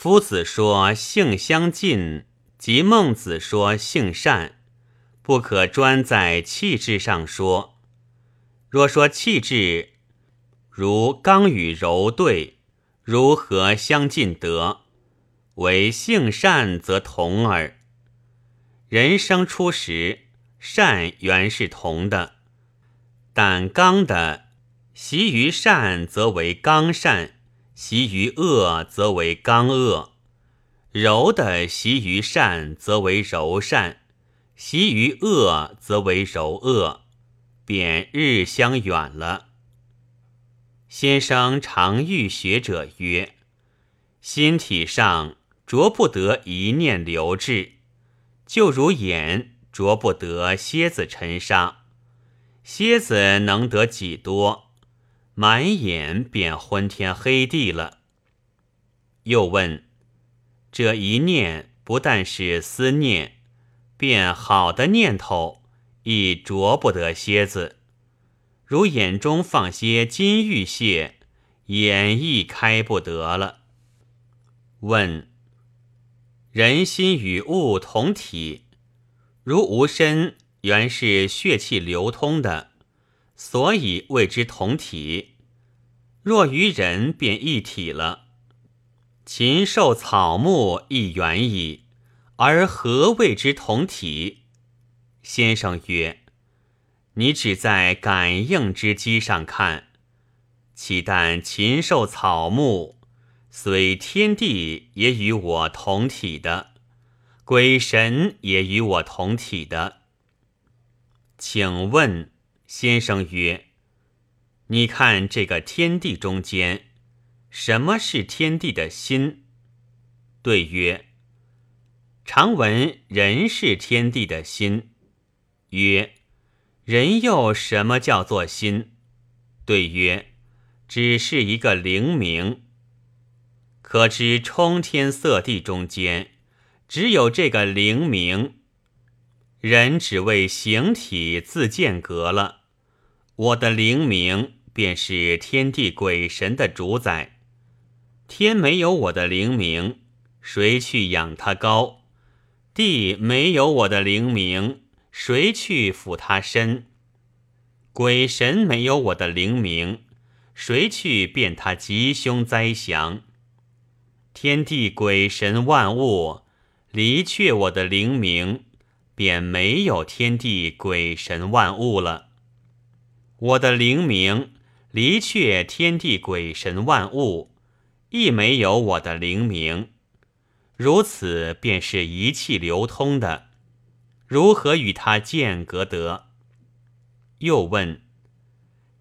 夫子说性相近，即孟子说性善，不可专在气质上说。若说气质，如刚与柔对，如何相近得？为性善则同耳。人生初时，善原是同的，但刚的习于善，则为刚善。习于恶，则为刚恶；柔的习于善，则为柔善；习于恶，则为柔恶，便日相远了。先生常欲学者曰：“心体上着不得一念留滞，就如眼着不得蝎子沉沙，蝎子能得几多？”满眼便昏天黑地了。又问：这一念不但是思念，便好的念头亦着不得蝎子，如眼中放些金玉屑，眼亦开不得了。问：人心与物同体，如无身，原是血气流通的。所以谓之同体。若于人，便一体了。禽兽草木亦远矣，而何谓之同体？先生曰：“你只在感应之机上看，岂但禽兽草木，虽天地也与我同体的，鬼神也与我同体的。请问。”先生曰：“你看这个天地中间，什么是天地的心？”对曰：“常闻人是天地的心。”曰：“人又什么叫做心？”对曰：“只是一个灵明。可知冲天色地中间，只有这个灵明。人只为形体自间隔了。”我的灵明便是天地鬼神的主宰。天没有我的灵明，谁去养它高？地没有我的灵明，谁去抚它身？鬼神没有我的灵明，谁去辨他吉凶灾祥？天地鬼神万物离却我的灵明，便没有天地鬼神万物了。我的灵明离却天地鬼神万物，亦没有我的灵明，如此便是一气流通的，如何与他间隔得？又问：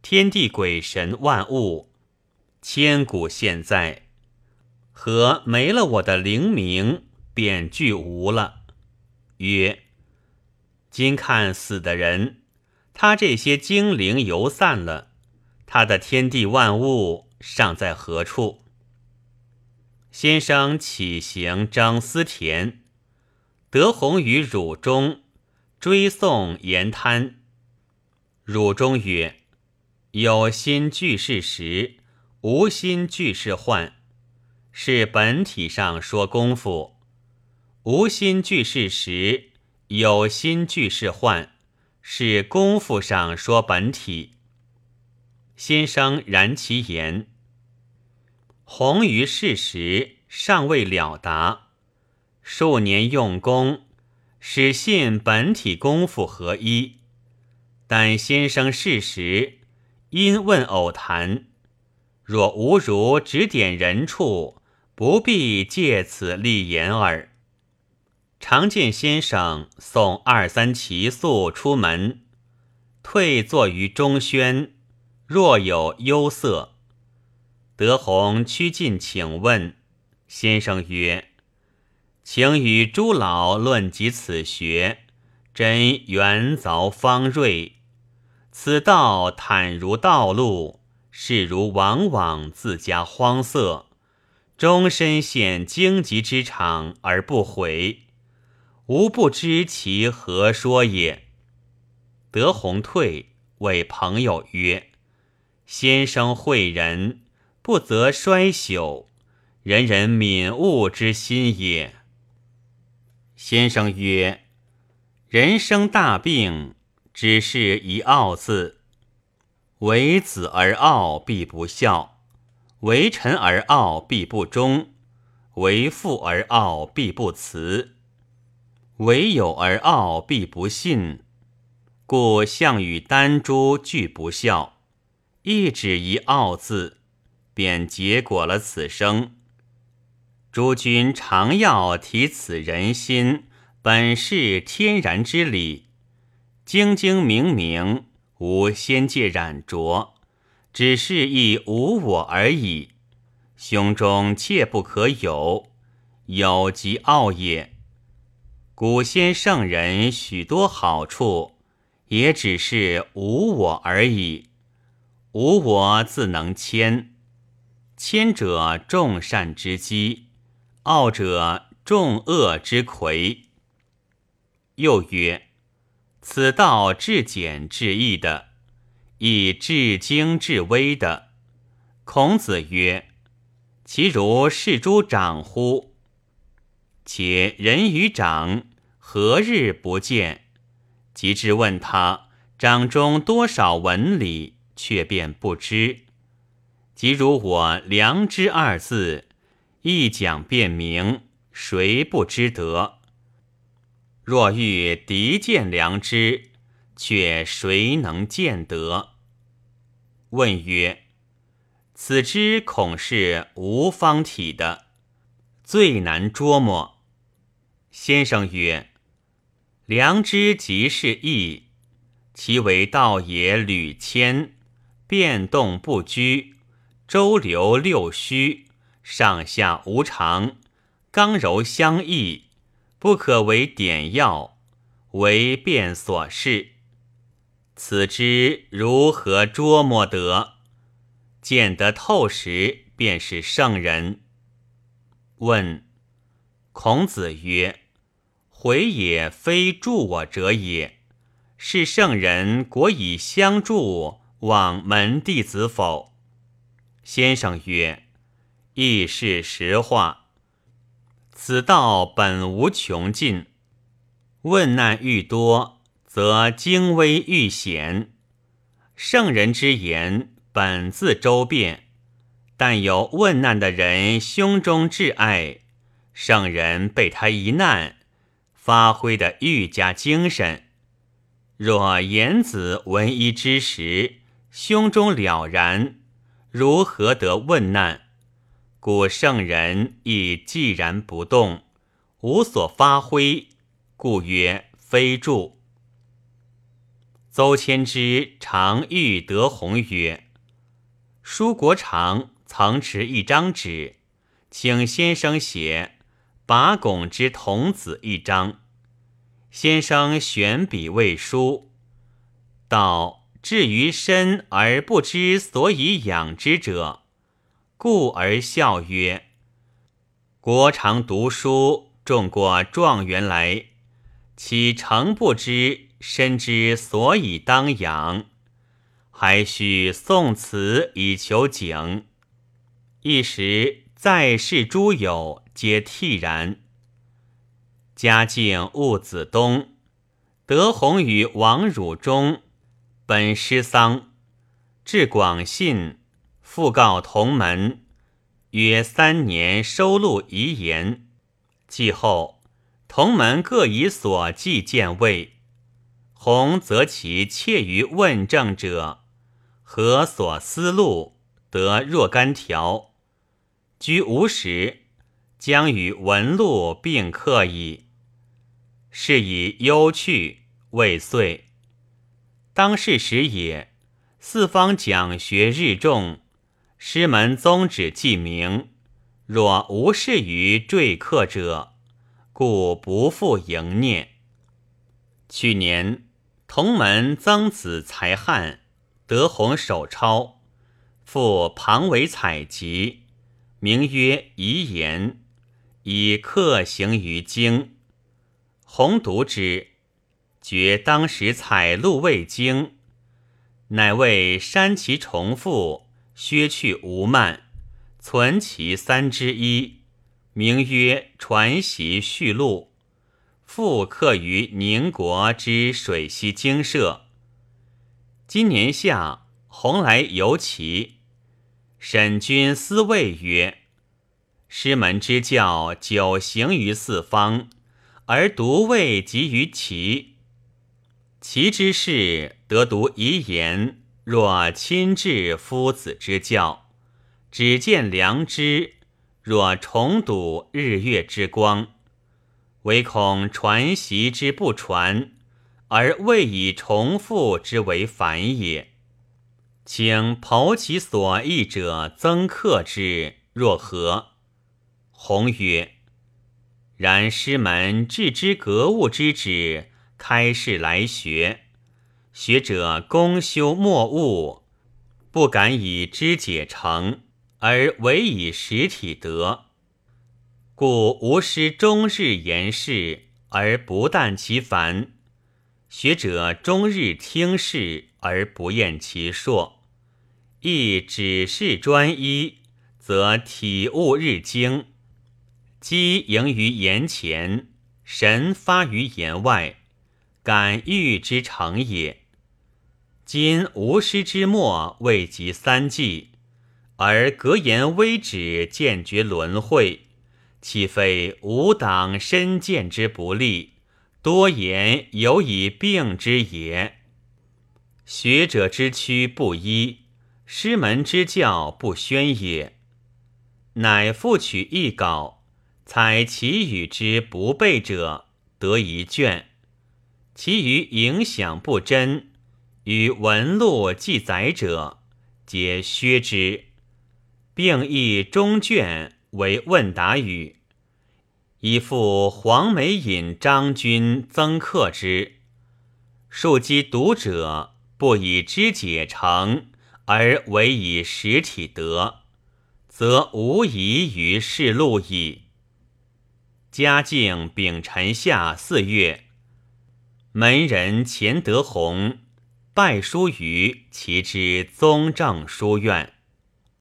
天地鬼神万物，千古现在，何没了我的灵明，便俱无了？曰：今看死的人。他这些精灵游散了，他的天地万物尚在何处？先生起行张思田，德宏于汝中追送言滩。汝中曰：“有心俱是实，无心俱是幻。是本体上说功夫，无心俱是实，有心俱是幻。”是功夫上说本体。先生然其言，宏于事实尚未了达，数年用功，使信本体功夫合一。但先生事实因问偶谈，若无如指点人处，不必借此立言耳。常见先生送二三奇宿出门，退坐于中轩，若有忧色。德宏趋近请问，先生曰：“请与诸老论及此学，真圆凿方锐。此道坦如道路，是如往往自家荒色，终身陷荆棘之场而不悔。”吾不知其何说也。德宏退，谓朋友曰：“先生诲人，不则衰朽；人人敏悟之心也。先生曰：“人生大病，只是一傲字。为子而傲，必不孝；为臣而傲，必不忠；为父而傲，必不慈；唯有而傲，必不信。故项羽、丹朱俱不孝，一指一傲字，便结果了此生。”诸君常要提此人心，本是天然之理，精精明明，无仙界染浊，只是亦无我而已。胸中切不可有，有即傲也。古先圣人许多好处，也只是无我而已。无我自能谦，谦者众善之基。傲者众恶之魁。又曰：此道至简至易的，亦至精至微的。孔子曰：其如是诸长乎？且人与长何日不见？及至问他掌中多少纹理，却便不知。即如我良知二字。一讲便明，谁不知得？若欲敌见良知，却谁能见得？问曰：此知恐是无方体的，最难捉摸。先生曰：良知即是义，其为道也屡迁，变动不居，周流六虚。上下无常，刚柔相易，不可为点要，为变所事。此之如何捉摸得？见得透时，便是圣人。问孔子曰：“回也非助我者也，是圣人果以相助，往门弟子否？”先生曰。亦是实话。此道本无穷尽，问难愈多，则精微愈显。圣人之言本自周遍，但有问难的人胸中挚爱，圣人被他一难，发挥的愈加精神。若言子闻一之时，胸中了然，如何得问难？故圣人亦寂然不动，无所发挥，故曰非著。邹谦之常遇德宏曰：“舒国常曾持一张纸，请先生写拔拱之童子一章。先生选笔未书，道至于身而不知所以养之者。”故而笑曰：“国常读书，中过状元来，岂诚不知身之所以当养？还须宋词以求景。”一时在世诸友皆惕然。嘉靖戊子冬，德宏与王汝中本失丧，至广信。复告同门，约三年收录遗言。继后，同门各以所记见位。弘则其切于问政者，何所思路得若干条。居无时，将与文录并刻矣。是以忧去未遂。当世时也，四方讲学日众。师门宗旨既明，若无事于坠客者，故不复营念。去年，同门曾子才翰德宏手抄，复庞为采集，名曰《遗言》，以刻行于经。鸿读之，觉当时采录未精，乃为删其重复。削去无慢，存其三之一，名曰《传习续录》，复刻于宁国之水西经社。今年夏，洪来游齐，沈君思谓曰：“师门之教久行于四方，而独未及于齐。齐之士得读遗言，若亲至夫子之教。”只见良知，若重睹日月之光，唯恐传习之不传，而未以重复之为反也。请剖其所译者，增克之，若何？弘曰：然师门置之格物之旨，开示来学，学者公修莫悟，不敢以知解成。而唯以实体得，故吾师终日言事，而不惮其烦；学者终日听事，而不厌其硕。亦只是专一，则体悟日精，机盈于言前，神发于言外，感欲之成也。今吾师之末未及三季。而格言微止，见觉轮回，岂非吾党身见之不利？多言有以病之也。学者之躯不一，师门之教不宣也。乃复取一稿，采其语之不备者，得一卷；其余影响不真，与文录记载者，皆削之。并译中卷为问答语，以复黄梅引张君增刻之。庶几读者不以知解成，而唯以实体德，则无疑于世路矣。嘉靖丙辰夏四月，门人钱德洪拜书于其之宗正书院。